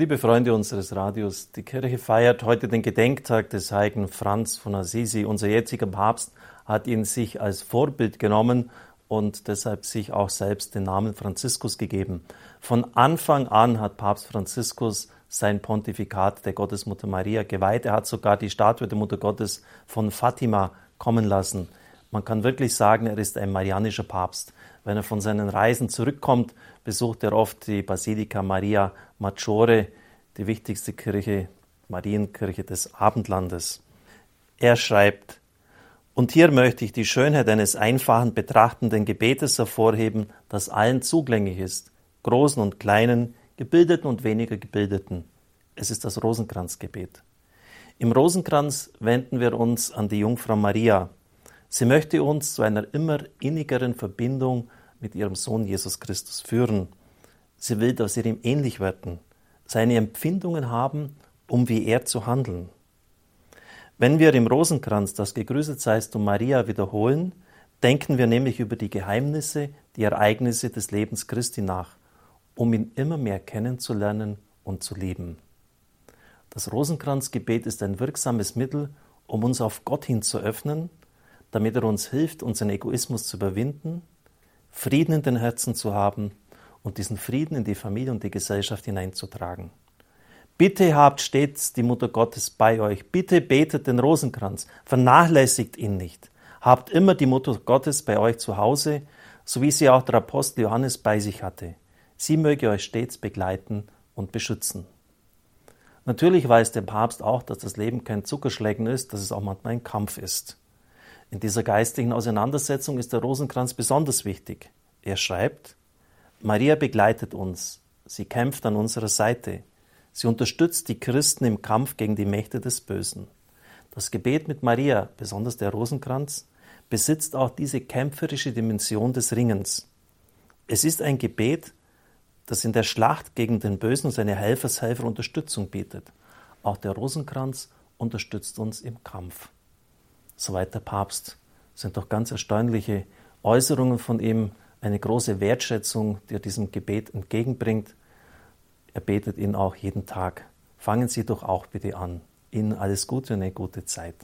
Liebe Freunde unseres Radios, die Kirche feiert heute den Gedenktag des heiligen Franz von Assisi. Unser jetziger Papst hat ihn sich als Vorbild genommen und deshalb sich auch selbst den Namen Franziskus gegeben. Von Anfang an hat Papst Franziskus sein Pontifikat der Gottesmutter Maria geweiht. Er hat sogar die Statue der Mutter Gottes von Fatima kommen lassen. Man kann wirklich sagen, er ist ein marianischer Papst. Wenn er von seinen Reisen zurückkommt, besucht er oft die Basilika Maria Maggiore, die wichtigste Kirche, Marienkirche des Abendlandes. Er schreibt, und hier möchte ich die Schönheit eines einfachen betrachtenden Gebetes hervorheben, das allen zugänglich ist, Großen und Kleinen, Gebildeten und weniger Gebildeten. Es ist das Rosenkranzgebet. Im Rosenkranz wenden wir uns an die Jungfrau Maria. Sie möchte uns zu einer immer innigeren Verbindung mit ihrem Sohn Jesus Christus führen. Sie will, dass wir ihm ähnlich werden, seine Empfindungen haben, um wie er zu handeln. Wenn wir im Rosenkranz das Gegrüßet seist du Maria wiederholen, denken wir nämlich über die Geheimnisse, die Ereignisse des Lebens Christi nach, um ihn immer mehr kennenzulernen und zu lieben. Das Rosenkranzgebet ist ein wirksames Mittel, um uns auf Gott hin zu öffnen, damit er uns hilft, unseren Egoismus zu überwinden, Frieden in den Herzen zu haben und diesen Frieden in die Familie und die Gesellschaft hineinzutragen. Bitte habt stets die Mutter Gottes bei euch. Bitte betet den Rosenkranz. Vernachlässigt ihn nicht. Habt immer die Mutter Gottes bei euch zu Hause, so wie sie auch der Apostel Johannes bei sich hatte. Sie möge euch stets begleiten und beschützen. Natürlich weiß der Papst auch, dass das Leben kein Zuckerschlecken ist, dass es auch manchmal ein Kampf ist. In dieser geistigen Auseinandersetzung ist der Rosenkranz besonders wichtig. Er schreibt, Maria begleitet uns, sie kämpft an unserer Seite, Sie unterstützt die Christen im Kampf gegen die Mächte des Bösen. Das Gebet mit Maria, besonders der Rosenkranz, besitzt auch diese kämpferische Dimension des Ringens. Es ist ein Gebet, das in der Schlacht gegen den Bösen seine Helfershelfer Unterstützung bietet. Auch der Rosenkranz unterstützt uns im Kampf. Soweit der Papst. Das sind doch ganz erstaunliche Äußerungen von ihm, eine große Wertschätzung, die er diesem Gebet entgegenbringt. Er betet ihn auch jeden Tag. Fangen Sie doch auch bitte an. Ihnen alles Gute und eine gute Zeit.